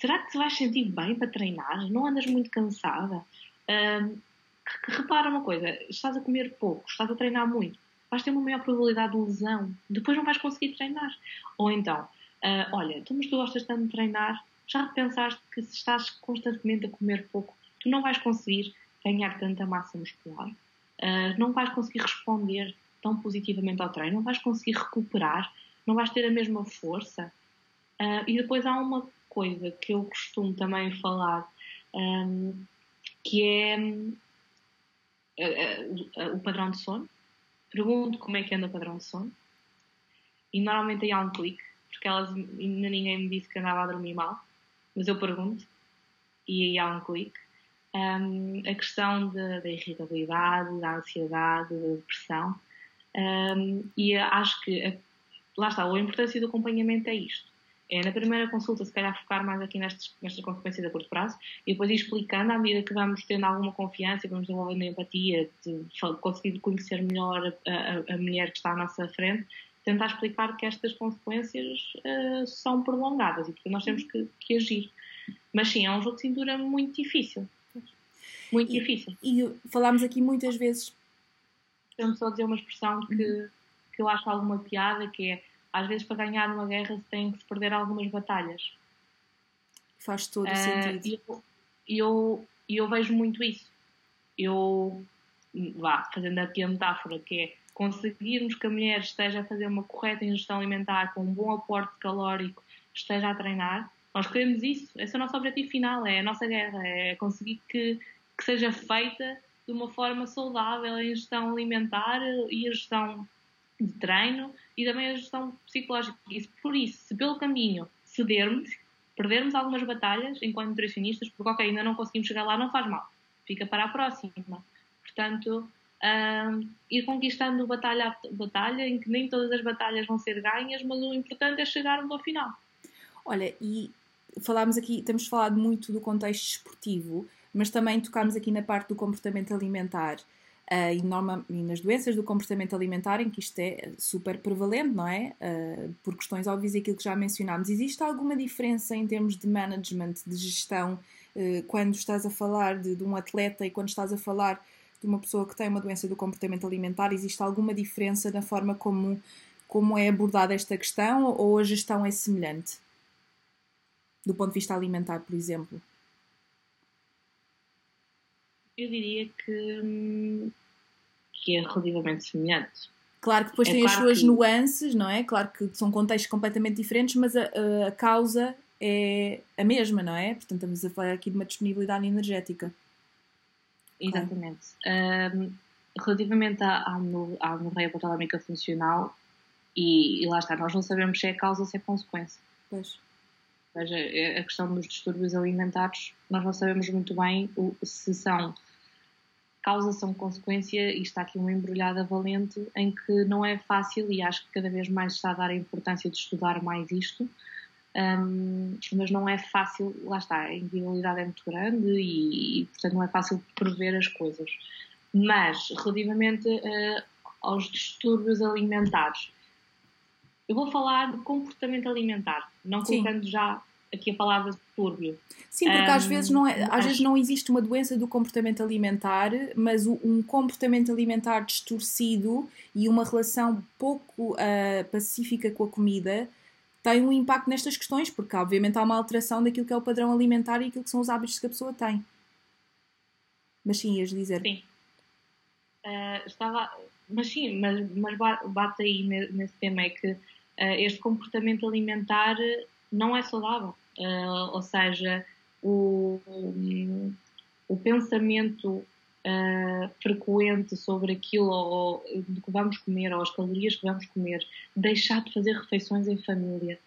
será que te vais sentir bem para treinar? Não andas muito cansada? Repara uma coisa, estás a comer pouco, estás a treinar muito, vais ter uma maior probabilidade de lesão, depois não vais conseguir treinar. Ou então, uh, olha, tu, mas tu gostas tanto de treinar, já pensaste que se estás constantemente a comer pouco, tu não vais conseguir ganhar tanta massa muscular, uh, não vais conseguir responder tão positivamente ao treino, não vais conseguir recuperar, não vais ter a mesma força. Uh, e depois há uma coisa que eu costumo também falar, um, que é uh, o padrão de sono. Pergunto como é que anda o padrão de sono. E normalmente aí há um clique, porque elas ainda ninguém me disse que andava a dormir mal, mas eu pergunto e aí há um clique. Um, a questão da irritabilidade, da ansiedade, da depressão. Um, e acho que, lá está, a importância do acompanhamento é isto é na primeira consulta, se calhar, focar mais aqui nestas, nestas consequências a curto prazo e depois ir explicando à medida que vamos tendo alguma confiança e vamos desenvolvendo empatia, de conseguir conhecer melhor a, a, a, mulher que está à nossa frente, tentar explicar que estas consequências uh, são prolongadas e porque nós temos que, que, agir. Mas sim, é um jogo de cintura muito difícil. Muito e, difícil. E falámos aqui muitas vezes. Temos só dizer uma expressão que, uhum. que eu acho alguma piada, que é às vezes para ganhar uma guerra tem que se perder algumas batalhas. Faz todo o uh, sentido. E eu, eu, eu, vejo muito isso. Eu, vá, fazendo aqui a metáfora, que é conseguirmos que a mulher esteja a fazer uma correta ingestão alimentar, com um bom aporte calórico, esteja a treinar, nós queremos isso. Esse é o nosso objetivo final, é a nossa guerra, é conseguir que, que seja feita de uma forma saudável a ingestão alimentar e a gestão de treino e também a gestão psicológica. E por isso, se pelo caminho cedermos, perdermos algumas batalhas enquanto nutricionistas, porque ok, ainda não conseguimos chegar lá, não faz mal. Fica para a próxima. Portanto, um, ir conquistando batalha a batalha, em que nem todas as batalhas vão ser ganhas, mas o importante é chegarmos ao final. Olha, e falámos aqui, temos falado muito do contexto esportivo, mas também tocámos aqui na parte do comportamento alimentar. Uh, e, norma, e, nas doenças do comportamento alimentar, em que isto é super prevalente, não é? Uh, por questões óbvias aquilo que já mencionámos. Existe alguma diferença em termos de management, de gestão, uh, quando estás a falar de, de, um atleta e quando estás a falar de uma pessoa que tem uma doença do comportamento alimentar? Existe alguma diferença na forma como, como é abordada esta questão ou a gestão é semelhante? Do ponto de vista alimentar, por exemplo? Eu diria que hum, que é relativamente semelhante. Claro que depois é tem claro as suas que... nuances, não é? Claro que são contextos completamente diferentes, mas a, a, causa é a mesma, não é? Portanto, estamos a falar aqui de uma disponibilidade energética. Exatamente. Um, relativamente à, à, hipotalâmica funcional, e, e, lá está, nós não sabemos se é causa ou se é consequência. Pois. Ou seja, é a questão dos distúrbios alimentares, nós não sabemos muito bem o, se são causa são consequência e está aqui uma embrulhada valente em que não é fácil e acho que cada vez mais está a dar a importância de estudar mais isto, um, mas não é fácil, lá está, a individualidade é muito grande e, e portanto não é fácil prever as coisas. Mas relativamente uh, aos distúrbios alimentares, eu vou falar de comportamento alimentar, não colocando já aqui a palavra túrbio. Sim, porque um, às, vezes não é, às vezes não existe uma doença do comportamento alimentar, mas um comportamento alimentar distorcido e uma relação pouco uh, pacífica com a comida tem um impacto nestas questões, porque obviamente há uma alteração daquilo que é o padrão alimentar e aquilo que são os hábitos que a pessoa tem. Mas sim, ias dizer. Sim. Uh, estava. Mas sim, mas, mas bate aí nesse tema é que uh, este comportamento alimentar não é saudável. Uh, ou seja, o, o pensamento uh, frequente sobre aquilo ou, do que vamos comer ou as calorias que vamos comer, deixar de fazer refeições em família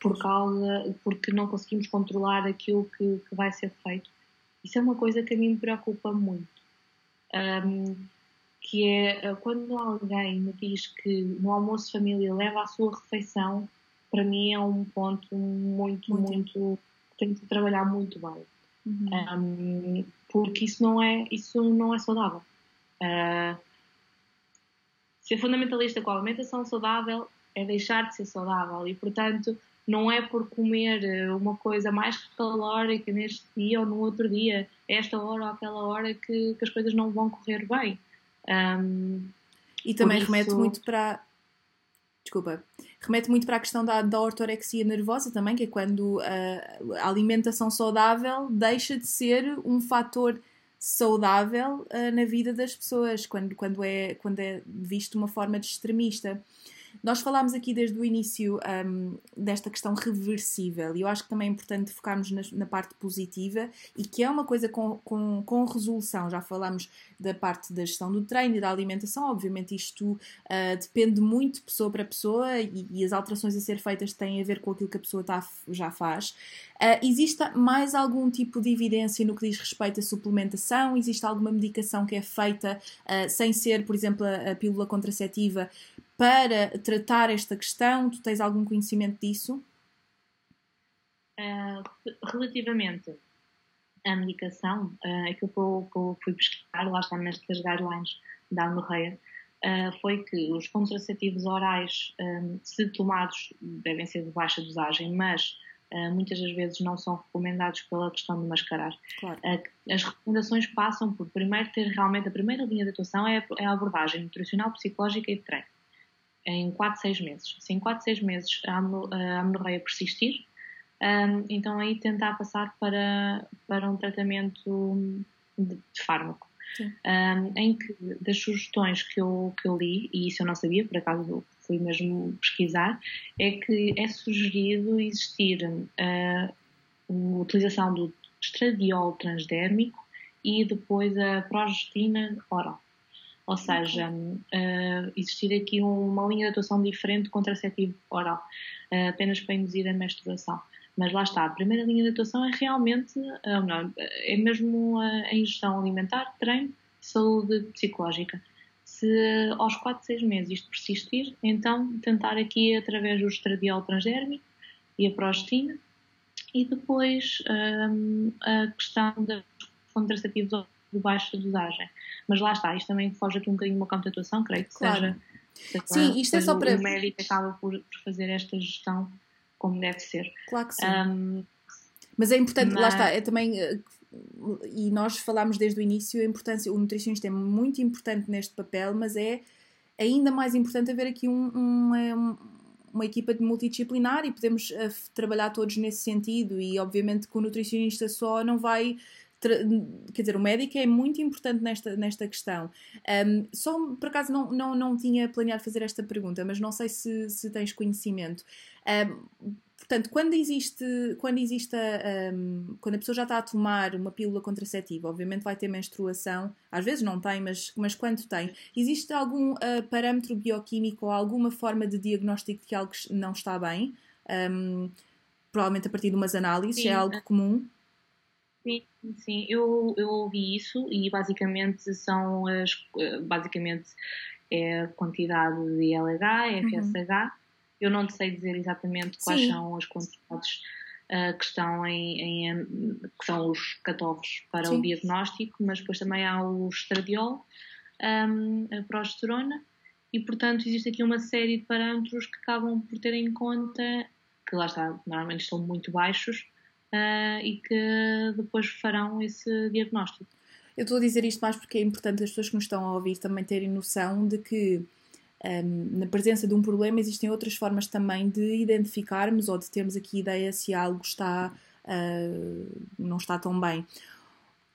por causa porque não conseguimos controlar aquilo que, que vai ser feito. isso é uma coisa que a mim me preocupa muito. Um, que é quando alguém me diz que no almoço de família leva a sua refeição, para mim é um ponto muito, muito, muito tenho de trabalhar muito bem. Uhum. Um, porque isso não é, isso não é saudável. Uh, ser fundamentalista com a alimentação saudável é deixar de ser saudável e, portanto, não é por comer eh, uma coisa mais calórica neste dia ou no outro dia, esta hora ou aquela hora, que, que as coisas não vão correr bem. Um, e também remete muito para. Desculpa. Remete muito para a questão da, da ortorexia nervosa também, que é quando a, a alimentação saudável deixa de ser um fator saudável uh, na vida das pessoas, quando, quando, é, quando é visto de uma forma de extremista. Nós falámos aqui desde o início um, desta questão reversível e eu acho que também é importante focarmos na, na parte positiva e que é uma coisa com, com, com, resolução. Já falámos da parte da gestão do treino e da alimentação, obviamente isto uh, depende muito pessoa para pessoa e, e, as alterações a ser feitas têm a ver com aquilo que a pessoa tá, já faz. Uh, existe mais algum tipo de evidência no que diz respeito à suplementação? Existe alguma medicação que é feita uh, sem ser, por exemplo, a, a pílula contraceptiva para tratar esta questão? Tu tens algum conhecimento disso? Uh, relativamente à medicação, uh, aquilo que eu, que eu fui pesquisar, lá está nestas guidelines da Anorreia, uh, foi que os contraceptivos orais, um, se tomados, devem ser de baixa dosagem, mas Uh, muitas das vezes não são recomendados pela questão de mascarar. Claro. Uh, as recomendações passam por primeiro ter realmente a primeira linha de atuação é, é a abordagem nutricional, psicológica e de treino em 4, 6 meses. Se em 4, 6 meses a amenorreia persistir, então aí tentar passar para, para um tratamento de, de fármaco. Um, em que das sugestões que eu, que eu li, e isso eu não sabia, por acaso fui mesmo pesquisar, é que é sugerido existir uh, a utilização do estradiol transdérmico e depois a progestina oral. Ou seja, uh, existir aqui uma linha de atuação diferente de contraceptivo oral, uh, apenas para induzir a menstruação. Mas lá está, a primeira linha de atuação é realmente, uh, não, é mesmo a ingestão alimentar, treino saúde psicológica. Se aos 4, 6 meses isto persistir, então tentar aqui através do estradiol transdérmico e a prostina e depois um, a questão dos contraceptivos de baixa dosagem. Mas lá está, isto também foge aqui um bocadinho de uma creio que claro. seja. Sim, isto é só para. O médico acaba por, por, fazer esta gestão como deve ser. Claro que sim. Um, mas é importante, mas... lá está, é também. Eh, e nós falámos desde o início a importância, o nutricionista é muito importante neste papel, mas é ainda mais importante haver aqui um, um, um uma equipa multidisciplinar e podemos uh, trabalhar todos nesse sentido e obviamente que o nutricionista só não vai quer dizer, o médico é muito importante nesta, nesta questão. Um, só por acaso não, não, não tinha planeado fazer esta pergunta, mas não sei se, se tens conhecimento. Um, portanto, quando existe, quando existe a, um, quando a pessoa já está a tomar uma pílula contraceptiva, obviamente vai ter menstruação, às vezes não tem, mas, mas quando tem, existe algum uh, parâmetro bioquímico ou alguma forma de diagnóstico de que algo não está bem? provavelmente a partir de umas análises, Sim. é algo comum. Sim, sim, eu, eu ouvi isso e basicamente são as basicamente é a quantidade de LH, FSH. Uhum. Eu não sei dizer exatamente quais sim. são as quantidades uh, que estão em, em, que são os catovos para sim. o diagnóstico, mas depois também há o estradiol, um, a progesterona e portanto existe aqui uma série de parâmetros que acabam por ter em conta que lá está, normalmente estão muito baixos uh, e que depois farão esse diagnóstico. Eu estou a dizer isto mais porque é importante as pessoas que nos estão a ouvir também terem noção de que um, na presença de um problema existem outras formas também de identificarmos ou de termos aqui ideia se algo está uh, não está tão bem.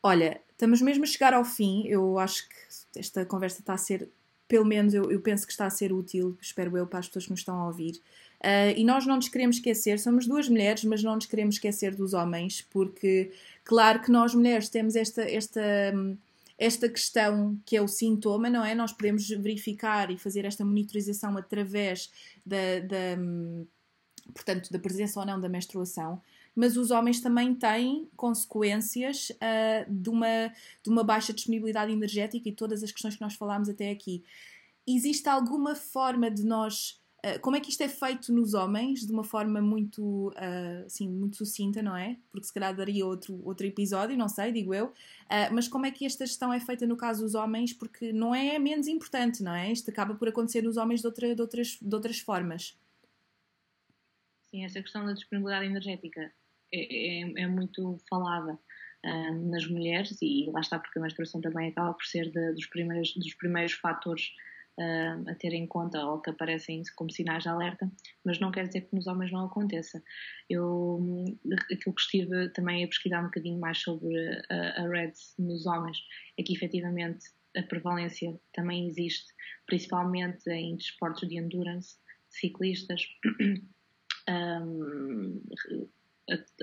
Olha, estamos mesmo a chegar ao fim. Eu acho que esta conversa está a ser, pelo menos eu, eu penso que está a ser útil, espero eu, para as pessoas que nos estão a ouvir. Uh, e nós não nos queremos esquecer, somos duas mulheres, mas não nos queremos esquecer dos homens, porque, claro que nós mulheres temos esta, esta, esta questão que é o sintoma, não é? Nós podemos verificar e fazer esta monitorização através da, da portanto, da presença ou não da menstruação. mas os homens também têm consequências uh, de, uma, de uma baixa disponibilidade energética e todas as questões que nós falámos até aqui. Existe alguma forma de nós como é que isto é feito nos homens de uma forma muito, uh, assim, muito sucinta, não é? Porque se calhar daria outro, outro episódio, não sei, digo eu. Uh, mas como é que esta gestão é feita no caso dos homens? Porque não é menos importante, não é? Isto acaba por acontecer nos homens de, outra, de, outras, de outras formas. Sim, esta questão da disponibilidade energética é, é, é muito falada uh, nas mulheres e lá está porque a menstruação também acaba por ser de, dos, primeiros, dos primeiros fatores uh, a ter em conta ou que aparecem como sinais de alerta, mas não quer dizer que nos homens não aconteça. Eu, aquilo que estive também a pesquisar um bocadinho mais sobre a, a REDS nos homens é que efetivamente a prevalência também existe, principalmente em desportos de endurance, ciclistas, *clears throat* um,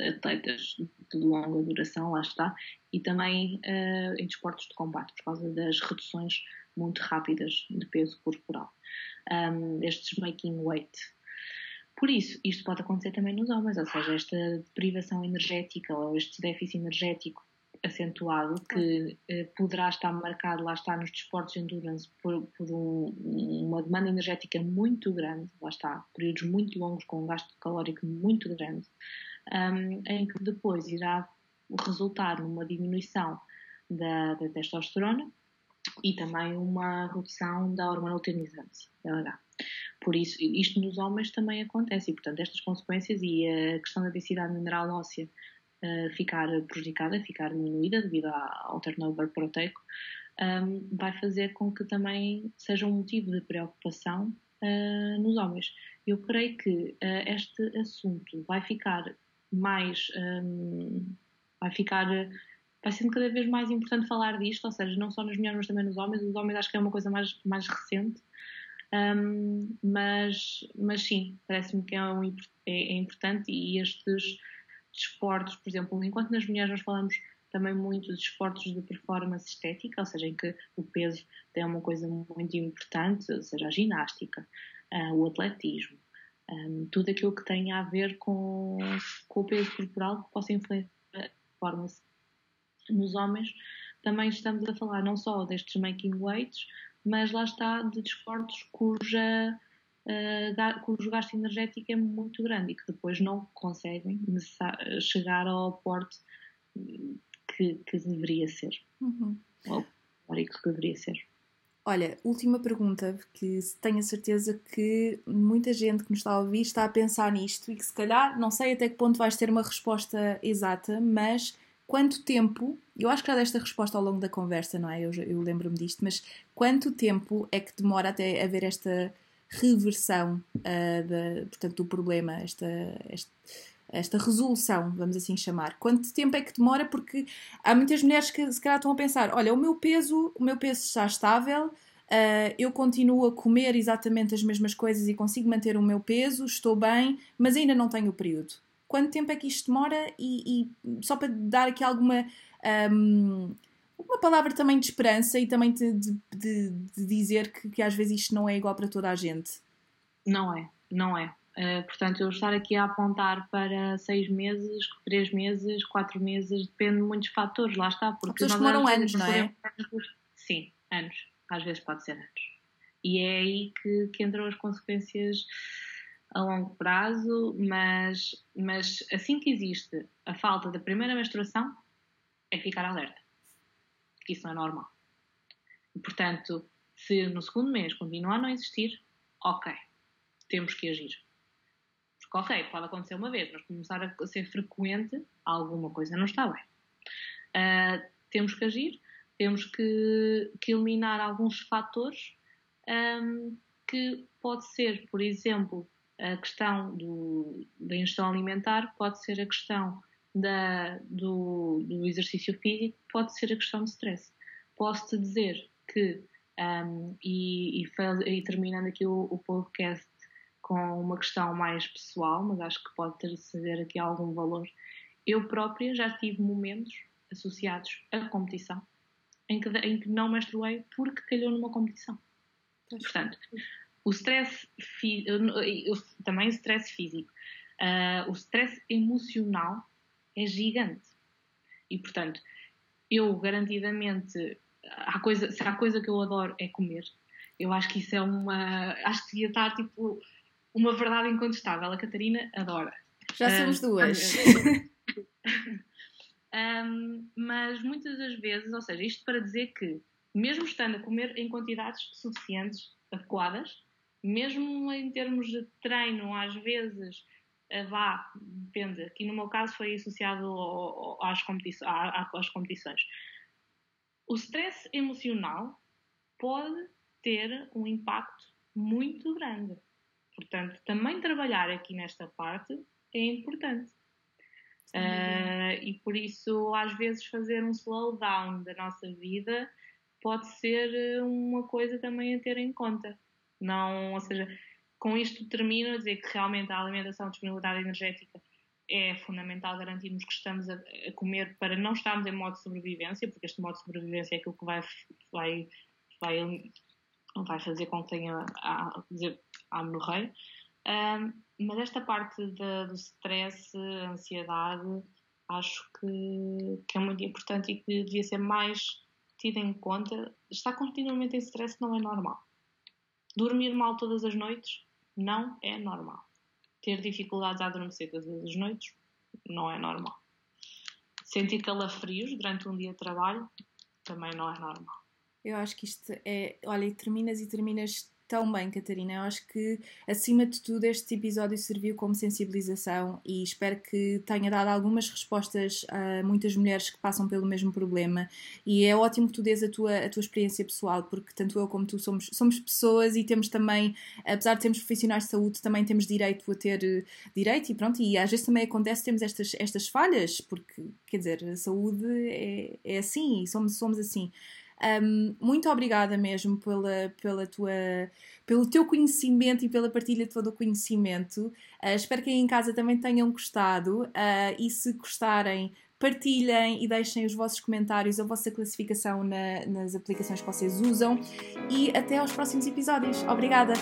atletas de longa duração, lá está, e também uh, em desportos de combate, por causa das reduções muito rápidas de peso corporal. Um, estes making weight. Por isso, isto pode acontecer também nos homens, ou seja, esta deprivação energética ou este déficit energético acentuado que eh, poderá estar marcado, lá está, nos desportos de endurance por, por um, uma demanda energética muito grande, lá está, períodos muito longos com um gasto calórico muito grande, um, em que depois irá resultar numa diminuição da, da testosterona, e também uma redução da hormona luteinizante, LH. Por isso, isto nos homens também acontece e, portanto, estas consequências e a questão da densidade mineral óssea uh, ficar prejudicada, ficar diminuída devido ao turnover proteico, um, ehm, vai fazer com que também seja um motivo de preocupação uh, nos homens. Eu creio que uh, este assunto vai ficar mais. Um, ehm, vai ficar vai sendo cada vez mais importante falar disto, ou seja, não só nas mulheres, mas também nos homens. Os homens acho que é uma coisa mais, mais recente, um, mas, mas sim, parece-me que é, um, é, é, importante e estes desportos, por exemplo, enquanto nas mulheres nós falamos também muito de esportes de performance estética, ou seja, em que o peso tem uma coisa muito importante, ou seja, a ginástica, uh, o atletismo, um, tudo aquilo que tem a ver com, com o peso corporal que possa influenciar a performance nos homens, também estamos a falar não só destes making weights, mas lá está de desportos cuja, uh, cujo gasto energético é muito grande e que depois não conseguem chegar ao porte que, que deveria ser. Uhum. Ou que deveria ser. Olha, última pergunta, porque tenho a certeza que muita gente que nos está a ouvir está a pensar nisto e que se calhar, não sei até que ponto vais ter uma resposta exata, mas quanto tempo, eu acho que já desta resposta ao longo da conversa, não é? Eu, eu lembro-me disto, mas quanto tempo é que demora até haver esta reversão uh, portanto, do problema, esta, esta, esta, resolução, vamos assim chamar? Quanto tempo é que demora? Porque há muitas mulheres que se calhar estão a pensar: olha, o meu peso, o meu peso está estável. Uh, eu continuo a comer exatamente as mesmas coisas e consigo manter o meu peso, estou bem, mas ainda não tenho o período quanto tempo é que isto demora e, e só para dar aqui alguma um, uma palavra também de esperança e também de, de, de dizer que, que, às vezes isto não é igual para toda a gente. Não é, não é. Uh, portanto, eu estar aqui a apontar para seis meses, três meses, quatro meses, depende de muitos fatores, lá está. Porque pessoas demoram anos, não é? Sim, anos. Às vezes pode ser anos. E é aí que, que entram as consequências a longo prazo, mas, mas assim que existe a falta da primeira menstruação, é ficar alerta. Que isso não é normal. Portanto, se no segundo mês continuar a não existir, ok, temos que agir. Porque, ok, pode acontecer uma vez, mas começar a ser frequente, alguma coisa não está bem. Uh, temos que agir, temos que, que eliminar alguns fatores um, que pode ser, por exemplo, a questão do, da ingestão alimentar, pode ser a questão da, do, do, exercício físico, pode ser a questão de stress. Posso-te dizer que, um, e, e, e, terminando aqui o, o, podcast com uma questão mais pessoal, mas acho que pode trazer aqui algum valor, eu própria já tive momentos associados à competição em que, em que não menstruei porque calhou numa competição. Portanto, o stress, também o stress físico. Uh, o stress emocional é gigante. E, portanto, eu garantidamente, há coisa, se há coisa que eu adoro é comer. Eu acho que isso é uma. Acho que devia estar tipo uma verdade incontestável. A Catarina adora. Já somos uh, duas. um, *laughs* mas muitas das vezes, ou seja, isto para dizer que, mesmo estando a comer em quantidades suficientes, adequadas, mesmo em termos de treino, às vezes eh, vá, depende. Aqui no meu caso foi associado às, competições, às competições. O stress emocional pode ter um impacto muito grande. Portanto, também trabalhar aqui nesta parte é importante. Uh, e por isso, às vezes, fazer um slowdown da nossa vida pode ser uma coisa também a ter em conta. Não, ou seja, com isto termino a dizer que realmente a alimentação, a disponibilidade energética é fundamental garantirmos que estamos a, a, comer para não estarmos em modo de sobrevivência, porque este modo de sobrevivência é aquilo que vai, vai, vai, vai fazer com que tenha a, a menorreia. Um, mas esta parte de, do stress, ansiedade, acho que, que, é muito importante e que devia ser mais tida em conta. Estar continuamente em stress não é normal. Dormir mal todas as noites não é normal. Ter dificuldades a adormecer todas as noites não é normal. Sentir calafrios durante um dia de trabalho também não é normal. Eu acho que isto é. Olha, terminas e terminas tão bem, Catarina. Eu acho que, acima de tudo, este episódio serviu como sensibilização e espero que tenha dado algumas respostas a muitas mulheres que passam pelo mesmo problema. E é ótimo que tu dês a tua, a tua experiência pessoal, porque tanto eu como tu somos, somos pessoas e temos também, apesar de sermos profissionais de saúde, também temos direito a ter eh, direito e pronto. E às vezes também acontece, temos estas, estas falhas, porque, quer dizer, a saúde é, é assim e somos, somos assim. Um, muito obrigada mesmo pela, pela tua, pelo teu conhecimento e pela partilha de todo o conhecimento. Uh, espero que aí em casa também tenham gostado uh, e se gostarem, partilhem e deixem os vossos comentários, a vossa classificação na, nas aplicações que vocês usam e até aos próximos episódios. Obrigada!